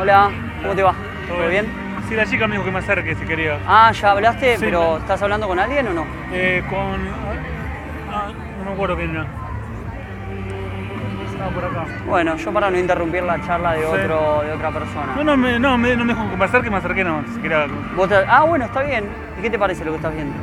Hola, ¿cómo te va? ¿Todo bien? Sí, la chica me dijo que me acerque si quería. Ah, ¿ya hablaste? Sí. ¿Pero estás hablando con alguien o no? Eh, con. Ah, no me acuerdo quién era. Estaba por acá. Bueno, yo para no interrumpir la charla de, Sí. otro, de otra persona. No, no, me, no, me, no me dijo que me acerque, me acerqué no. Si quería. Vos te- Ah, bueno, está bien. ¿Y qué te parece lo que estás viendo?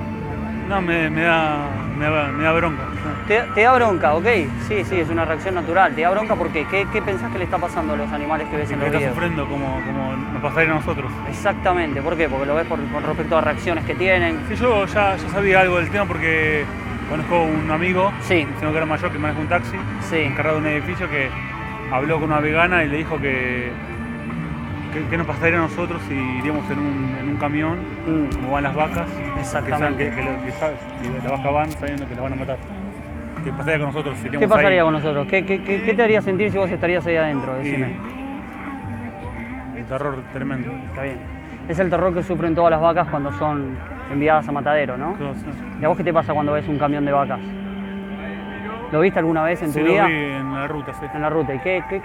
No, me, me da. Me da, me da bronca. Te, te da bronca, ok. Sí, sí, es una reacción natural. ¿Te da bronca porque qué, qué pensás que le está pasando a los animales que ves Que en los está videos? sufriendo como, como nos pasaría a nosotros. Exactamente, ¿por qué? Porque lo ves por, con respecto a reacciones que tienen. Sí, yo ya, ya sabía algo del tema porque conozco un amigo, Sí. un señor que era mayor que maneja un taxi, Sí. encargado de un edificio que habló con una vegana y le dijo que, que nos pasaría a nosotros si iríamos en un, en un camión, Mm, como van las vacas, que, saben Exactamente. que, que, lo- que las vacas van sabiendo que las van a matar. ¿Qué pasaría con nosotros si ¿Qué pasaría ahí? con nosotros? ¿Qué, qué, qué- qué te haría sentir si vos estarías ahí adentro? Decime. Un terror tremendo. Está bien. Es el terror que sufren todas las vacas cuando son enviadas a matadero, ¿no? Sí. ¿Y a vos qué te pasa cuando ves un camión de vacas? ¿Lo viste alguna vez en Sí, tu lo vida? vi en la ruta, sí. En la ruta. ¿Y qué, qué-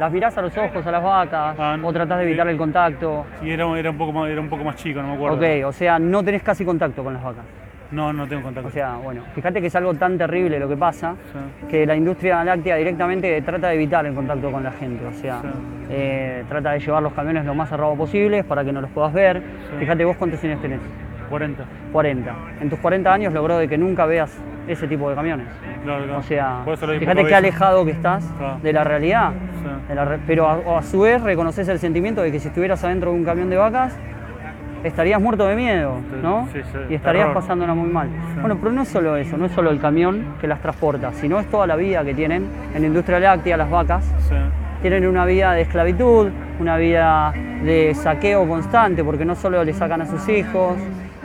las mirás a los ojos a las vacas? Ah. ¿O tratás de evitar Sí. el contacto? Y era, era, un poco más, era un poco más chico, no me acuerdo. Ok, o sea, no tenés casi contacto con las vacas. No, no tengo contacto. O sea, bueno, fíjate que es algo tan terrible lo que pasa Sí. que la industria láctea directamente trata de evitar el contacto con la gente, o sea, Sí. eh, trata de llevar los camiones lo más cerrados posibles para que no los puedas ver. Sí. Fíjate vos cuántos años tenés, 40. 40. En tus 40 años logró de que nunca veas ese tipo de camiones. Claro, claro. O sea, fíjate qué alejado que estás Claro. de la realidad. Sí. de la re- pero a, a su vez reconoces el sentimiento de que si estuvieras adentro de un camión de vacas, estarías muerto de miedo, ¿no? Sí, sí, y estarías terror. pasándola muy mal. Bueno, pero no es solo eso, no es solo el camión que las transporta, sino es toda la vida que tienen en la industria láctea las vacas. Tienen una vida de esclavitud, una vida de saqueo constante, porque no solo le sacan a sus hijos,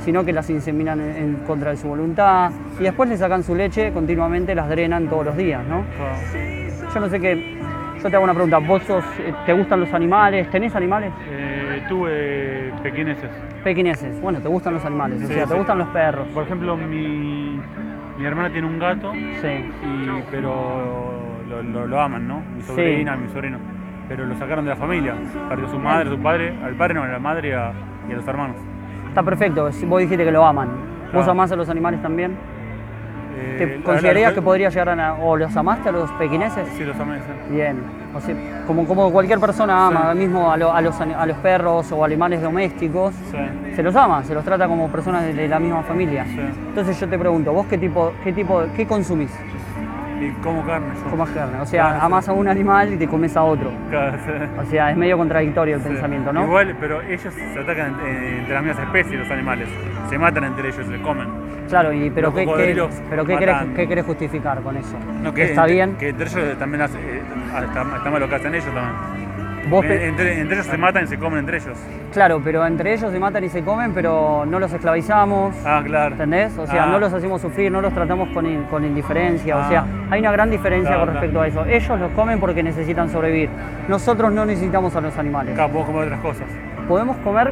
sino que las inseminan en, en contra de su voluntad, y después le sacan su leche, continuamente las drenan todos los días, ¿no? Claro. Yo no sé qué. Yo te hago una pregunta. ¿Vos sos, eh, te gustan los animales? ¿Tenés animales? Eh, tuve pequeñeces. Pequineses. Bueno, te gustan los animales. o Sí, sea, te gustan los perros. Por ejemplo, mi, mi hermana tiene un gato, Sí. y, pero lo, lo- lo aman, ¿no? Mi sobrina, mi sobrino. Pero lo sacaron de la familia. Perdió su madre, su padre, al padre no, a la madre y a, y a los hermanos. Está perfecto. Vos dijiste que lo aman. ¿Vos Claro. amás a los animales también? Eh, ¿Te considerarías que podría llegar a... o los amaste a los pequineses? Sí, los amé, sí. Bien. O sea, como, como cualquier persona ama Sí. mismo a, lo- a los, a los perros o animales domésticos, Sí. se los ama, se los trata como personas de, de la misma familia. Sí. Entonces yo te pregunto, ¿vos qué tipo, qué tipo, qué consumís? Y como carne yo. Comas carne. O sea, Claro, sí. amás a un animal y te comes a otro. Claro, sí. O sea, es medio contradictorio el Sí. pensamiento, ¿no? Igual, pero ellos se atacan eh, entre las mismas especies, los animales. Se matan entre ellos, se comen. Claro, y, pero, Los ¿qué, pero ¿qué, querés, matan. qué querés justificar con eso? No, ¿Que está entre- bien? Que entre ellos también hace, eh, está, está mal lo que hacen ellos también. Vos pe- entre, entre ellos se matan y se comen entre ellos. Claro, pero entre ellos se matan y se comen, pero no los esclavizamos. Ah, claro. ¿Entendés? O sea, Ah. no los hacemos sufrir, no los tratamos con, in- con indiferencia. O Ah. sea, hay una gran diferencia Claro, con respecto a eso. Ellos los comen porque necesitan sobrevivir. Nosotros no necesitamos a los animales. Acá podemos comer otras cosas. Podemos comer,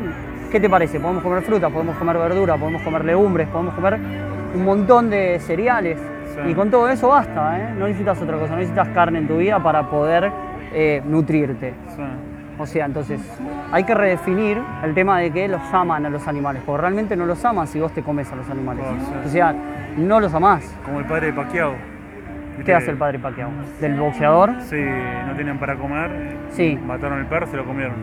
¿qué te parece? Podemos comer fruta, podemos comer verdura, podemos comer legumbres, podemos comer un montón de cereales. Sí. Y con todo eso basta, ¿eh? No necesitas otra cosa, no necesitas carne en tu vida para poder eh, nutrirte. Sí. O sea, entonces hay que redefinir el tema de que los aman a los animales, porque realmente no los amas si vos te comes a los animales. Oh, sí. O sea, no los amás. Como el padre de Paquiao. ¿Qué hace el padre Pacquiao? ¿Del boxeador? Sí, no tenían para comer. Sí. Mataron al perro, se lo comieron.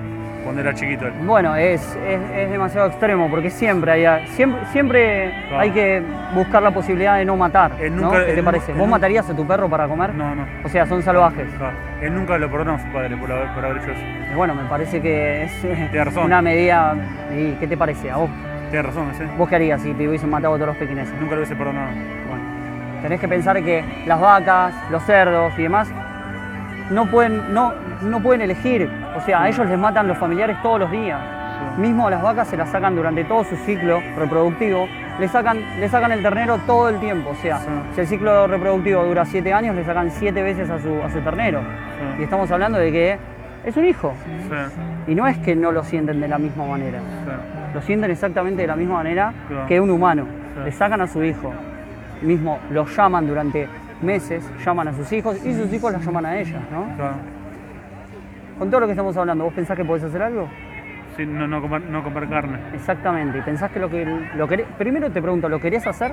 Cuando era chiquito él. Bueno, es, es, es demasiado extremo porque siempre hay, siempre, siempre Claro. hay que buscar la posibilidad de no matar. Él ¿no? nunca- ¿Qué te parece? ¿Vos matarías a tu perro para comer? No, no. O sea, son salvajes. Él nunca lo perdonó a su padre por haber, por haber hecho eso. Y bueno, me parece que es eh, razón. una medida. ¿Y qué te parece? ¿A vos? Tienes razón, ese. ¿Vos qué harías si te hubiesen matado a todos los pequineses? Nunca lo hubiese perdonado. Bueno, tenés que pensar que las vacas, los cerdos y demás no pueden, no, no pueden elegir. O sea, a ellos les matan los familiares todos los días. Mismo a las vacas se las sacan durante todo su ciclo reproductivo, le sacan, le sacan el ternero todo el tiempo. O sea, Sí. si el ciclo reproductivo dura siete años, le sacan siete veces a su, a su ternero. Sí. Y estamos hablando de que es un hijo. Y no es que no lo sienten de la misma manera. Lo sienten exactamente de la misma manera Claro. que un humano. Le sacan a su hijo. Mismo lo llaman durante meses, llaman a sus hijos y sus hijos la llaman a ellas, ¿no? Claro. Con todo lo que estamos hablando, ¿vos pensás que podés hacer algo? Sí, no, no, comer, no comer carne. Exactamente, y pensás que lo que lo querés, primero te pregunto, ¿lo querés hacer?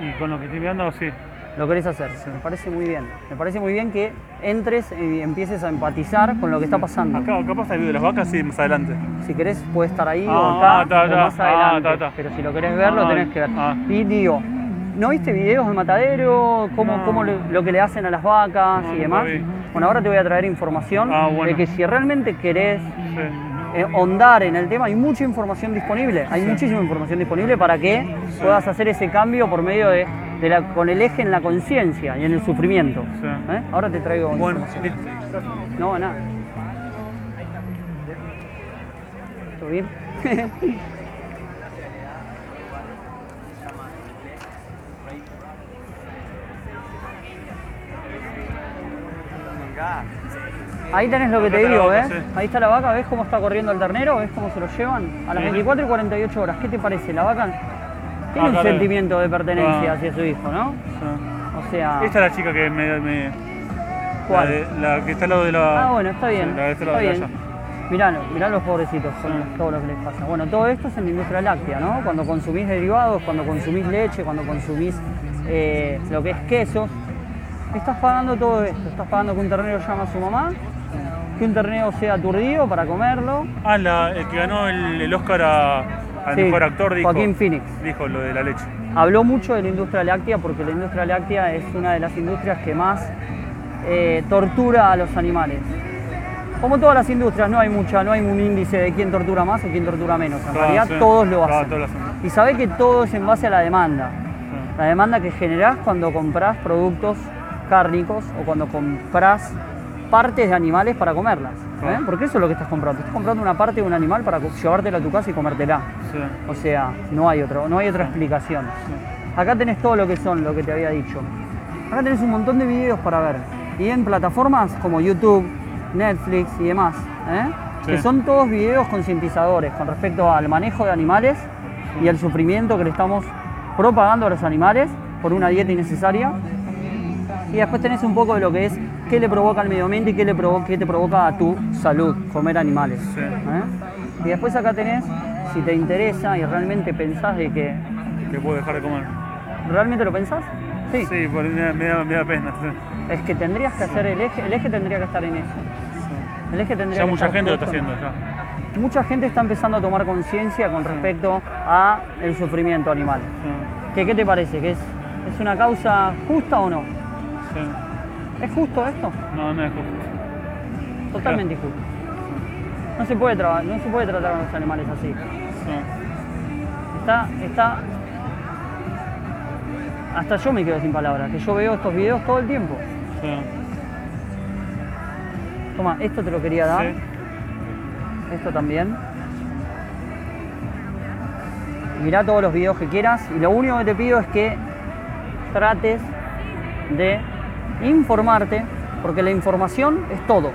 Y con lo que estoy mirando, sí. Lo querés hacer, me parece muy bien. Me parece muy bien que entres y empieces a empatizar con lo que está pasando. Acá, capaz el video de las vacas, sí, más adelante. Si querés, puede estar ahí Ah, o acá ta, o ta. más Ah, adelante. ta, ta. Pero si lo querés ver, lo Ah, tenés que ver. ah. Y digo, ¿no viste videos de matadero? ¿Cómo, No. cómo lo que le hacen a las vacas No, y demás? Bueno, ahora te voy a traer información Ah, bueno. de que si realmente querés Sí. eh, ahondar en el tema, hay mucha información disponible. Hay Sí. muchísima información disponible para que puedas hacer ese cambio por medio de, de la, con el eje en la conciencia y en el sufrimiento. ¿Eh? Ahora te traigo Bueno, información. No, nada. ¿Todo bien? Ahí tenés lo que te Acá está digo, vaca, ¿ves? sí. Ahí está la vaca, ¿ves cómo está corriendo el ternero? ¿Ves cómo se lo llevan? A las Sí. 24 y 48 horas, ¿qué te parece? La vaca tiene un Acá la- sentimiento de pertenencia Ah. hacia su hijo, ¿no? Sí. O sea, Esta es la chica que me. me ¿cuál? La, de- la que está al lado de la. Ah, bueno, está bien. La de este está lado de bien. allá. Mirá, mirá los pobrecitos, con Sí. todo lo que les pasa. Bueno, todo esto es en la industria láctea, ¿no? Cuando consumís derivados, cuando consumís leche, cuando consumís eh, lo que es quesos, estás pagando todo esto. Estás pagando que un ternero llame a su mamá, que un ternero sea aturdido para comerlo. Ah, la, el que ganó el, el Oscar a- al Sí, mejor actor dijo. Joaquín Phoenix. Dijo lo de la leche. Habló mucho de la industria láctea porque la industria láctea es una de las industrias que más eh, tortura a los animales. Como todas las industrias, no hay mucha, no hay un índice de quién tortura más o quién tortura menos. En realidad sí. todos lo hacen. todos. Y sabés que todo es en base a la demanda. Sí. La demanda que generás cuando compras productos cárnicos o cuando compras partes de animales para comerlas. ¿eh? Porque eso es lo que estás comprando. Estás comprando una parte de un animal para llevártela a tu casa y comértela. Sí. O sea, no hay, otro, no hay otra explicación. Acá tenés todo lo que son, lo que te había dicho. Acá tenés un montón de videos para ver. Y en plataformas como YouTube, Netflix y demás. ¿eh? Sí. Que son todos videos concientizadores con respecto al manejo de animales y al sufrimiento que le estamos propagando a los animales por una dieta innecesaria. Y después tenés un poco de lo que es qué le provoca al medio ambiente y qué, le provo- qué te provoca a tu salud comer animales. Sí. ¿eh? Y después acá tenés, si te interesa y realmente pensás de que... Que puedo dejar de comer. ¿Realmente lo pensás? Sí. Sí, porque me, da- me da, me da pena. sí. Es que tendrías que hacer el eje, el eje tendría que estar en eso. El eje tendría Ya que mucha estar gente lo está haciendo ya. Mucha gente está empezando a tomar conciencia con respecto a el sufrimiento animal. ¿Qué, qué te parece? ¿Que es, es una causa justa o no? Sí. ¿Es justo esto? No, no es justo. Totalmente injusto. No se puede, no se puede tratar a los animales así. Sí. Está, está. Hasta yo me quedo sin palabras, que yo veo estos videos todo el tiempo. Toma, esto te lo quería dar. Esto también. Mirá todos los videos que quieras y lo único que te pido es que trates de informarte, porque la información es todo.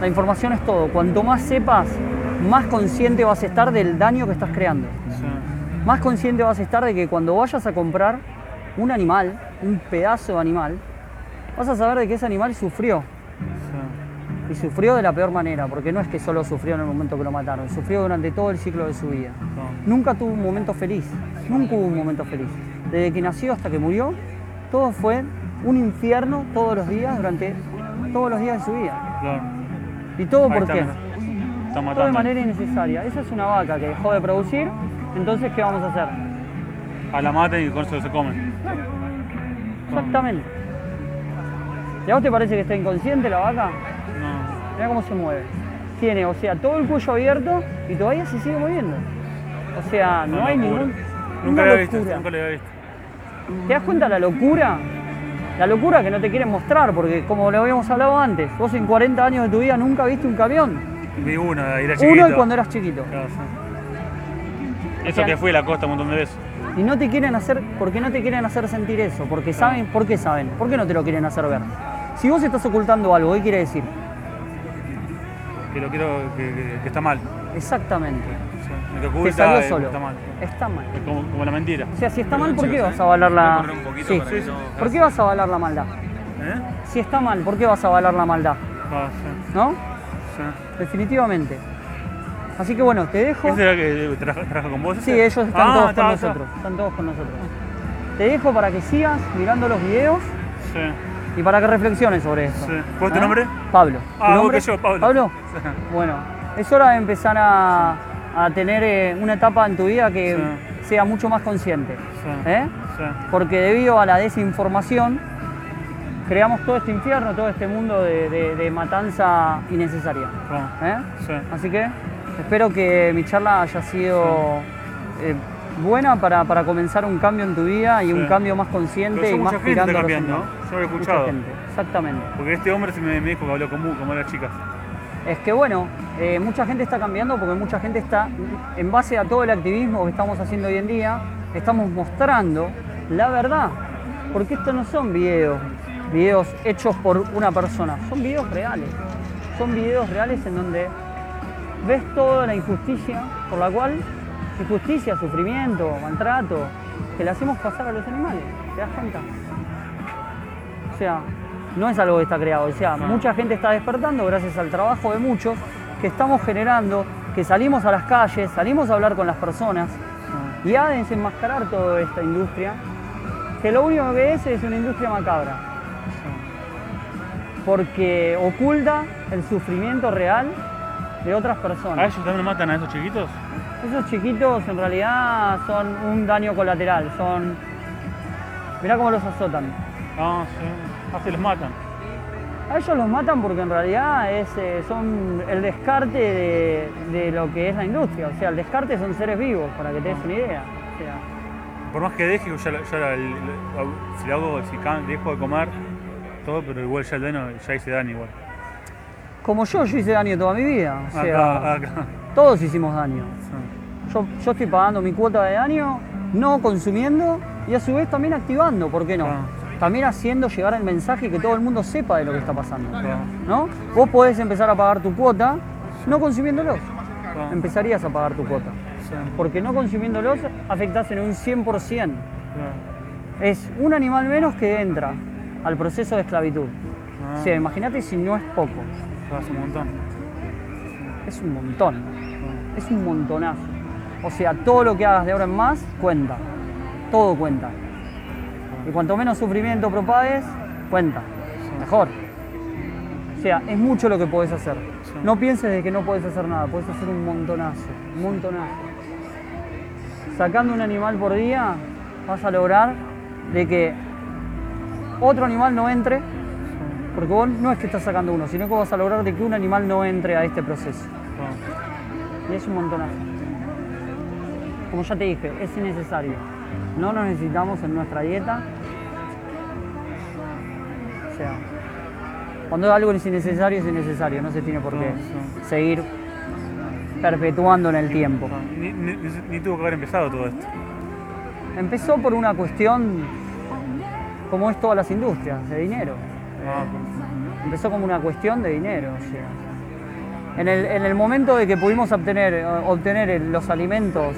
La información es todo. Cuanto más sepas, más consciente vas a estar del daño que estás creando. Sí. Más consciente vas a estar de que cuando vayas a comprar un animal, un pedazo de animal, vas a saber de que ese animal sufrió. Sí. Y sufrió de la peor manera, porque no es que solo sufrió en el momento que lo mataron, sufrió durante todo el ciclo de su vida. Sí. Nunca tuvo un momento feliz, nunca hubo un momento feliz. Desde que nació hasta que murió, todo fue un infierno todos los días, durante todos los días de su vida. Claro. ¿Y todo Ahí por qué? Todo de manera innecesaria. Esa es una vaca que dejó de producir, entonces ¿qué vamos a hacer? A la maten y con eso se comen. Exactamente. ¿Y a vos te parece que está inconsciente la vaca? No. Mira cómo se mueve. Tiene, o sea, todo el cuello abierto y todavía se sigue moviendo. O sea, no, hay locura. ningún. Nunca lo había visto, nunca lo había visto. ¿Te das cuenta la locura? La locura que no te quieren mostrar, porque como lo habíamos hablado antes, vos en 40 años de tu vida nunca viste un camión. Vi uno, de ir a chiquito. Uno y cuando eras chiquito. Claro, sí. Eso que fui a la costa un montón de veces. Y no te quieren hacer, ¿por qué no te quieren hacer sentir eso? Porque saben, ¿por qué saben? ¿Por qué no te lo quieren hacer ver? Si vos estás ocultando algo, ¿qué quiere decir? Que lo quiero, que, que- que está mal. Exactamente. Sí. El que Te oculta salió eh, solo. está mal. Está mal. Es como, como la mentira. O sea, si está mal, ¿por qué vas a avalar la... Sí. ¿Por qué vas a avalar la maldad? ¿Eh? Si está mal, ¿por qué vas a avalar la maldad? Ah. ¿no? sí. Definitivamente. Así que bueno, te dejo. ¿Ese era que trabaja, trabaja con vos? Sí, ese? ellos están Ah, todos está, con está. nosotros. Están todos con nosotros. Te dejo para que sigas mirando los videos Sí. y para que reflexiones sobre esto. Sí. ¿Cuál es tu ¿Eh? nombre? Pablo. Ah, ¿Tu igual nombre? que yo, Pablo. ¿Pablo? Sí. Bueno, es hora de empezar a, a tener eh, una etapa en tu vida que Sí. sea mucho más consciente. Sí. ¿eh? Sí. Porque debido a la desinformación, creamos todo este infierno, todo este mundo de, de- de matanza innecesaria. ¿eh? Sí. Así que espero que mi charla haya sido eh, buena para, para comenzar un cambio en tu vida y un cambio más consciente y más mucha gente a los cambiando, ¿no? Yo lo he Mucha escuchado. gente, exactamente. Porque este hombre se me, me dijo que habló con, como las chicas. Es que bueno, eh, mucha gente está cambiando porque mucha gente está, en base a todo el activismo que estamos haciendo hoy en día, estamos mostrando la verdad. Porque estos no son videos, videos hechos por una persona, son videos reales. Son videos reales en donde ves toda la injusticia por la cual, injusticia, sufrimiento, maltrato, que le hacemos pasar a los animales. ¿Te das cuenta? O sea, no es algo que está creado. O sea, mucha gente está despertando gracias al trabajo de muchos que estamos generando, que salimos a las calles, salimos a hablar con las personas y a desenmascarar toda esta industria, que lo único que es es una industria macabra. Porque oculta el sufrimiento real de otras ¿A personas. ellos también matan a esos chiquitos? Esos chiquitos en realidad son un daño colateral, son... Mirá cómo los azotan. Ah, sí. Ah, se los matan. A ellos los matan porque en realidad es, eh, son el descarte de, de lo que es la industria. O sea, el descarte son seres vivos, para que te des una idea. O sea, Por más que deje, yo, la- el- si le hago, si ca- dejo de comer, todo, pero igual ya el daño, ya hice daño igual. como yo, yo hice daño toda mi vida. O sea, acá, acá. todos hicimos daño. Sí. Yo, yo estoy pagando mi cuota de daño, no consumiendo y a su vez también activando, ¿por qué no? Ah. También haciendo llegar el mensaje que todo el mundo sepa de lo que está pasando. ¿No? Vos podés empezar a pagar tu cuota no consumiéndolos. Empezarías a pagar tu cuota. Porque no consumiéndolos afectás en un 100%. Ah. Es un animal menos que entra al proceso de esclavitud. Ah. O sea, imagínate si no es poco. Es un montón. Es un montón. Ah. Es un montonazo. O sea, todo lo que hagas de ahora en más cuenta. Todo cuenta. Y cuanto menos sufrimiento propagues, cuenta. Mejor. O sea, es mucho lo que podés hacer. No pienses de que no podés hacer nada, podés hacer un montonazo, un montonazo. Sacando un animal por día, vas a lograr de que otro animal no entre, porque vos no es que estás sacando uno, sino que vas a lograr de que un animal no entre a este proceso. Y es un montonazo. Como ya te dije, es innecesario. No nos necesitamos en nuestra dieta. Sea, cuando algo es innecesario, es innecesario. No se tiene por qué No, seguir perpetuando en el tiempo. Ah, Ni, ni- ni- ni tuvo que haber empezado todo esto. Empezó por una cuestión, como es todas las industrias, de dinero. Ah, Empezó como una cuestión de dinero. o sea. En el, en el momento de que pudimos obtener, eh, obtener los alimentos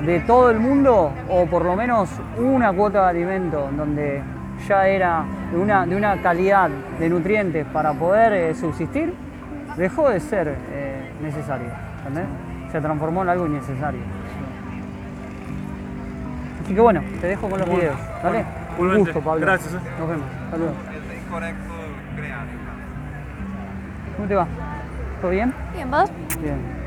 de todo el mundo, o por lo menos una cuota de alimento donde ya era de una, de una calidad de nutrientes para poder eh, subsistir, dejó de ser eh, necesario. ¿entendés? Se transformó en algo innecesario. Así que bueno, te dejo con los Bueno, videos. ¿Vale? bueno, Un gusto, Pablo. Gracias, eh. Nos vemos. Saludos. ¿Cómo te va? ¿Todo bien? Bien, ¿vos? Bien.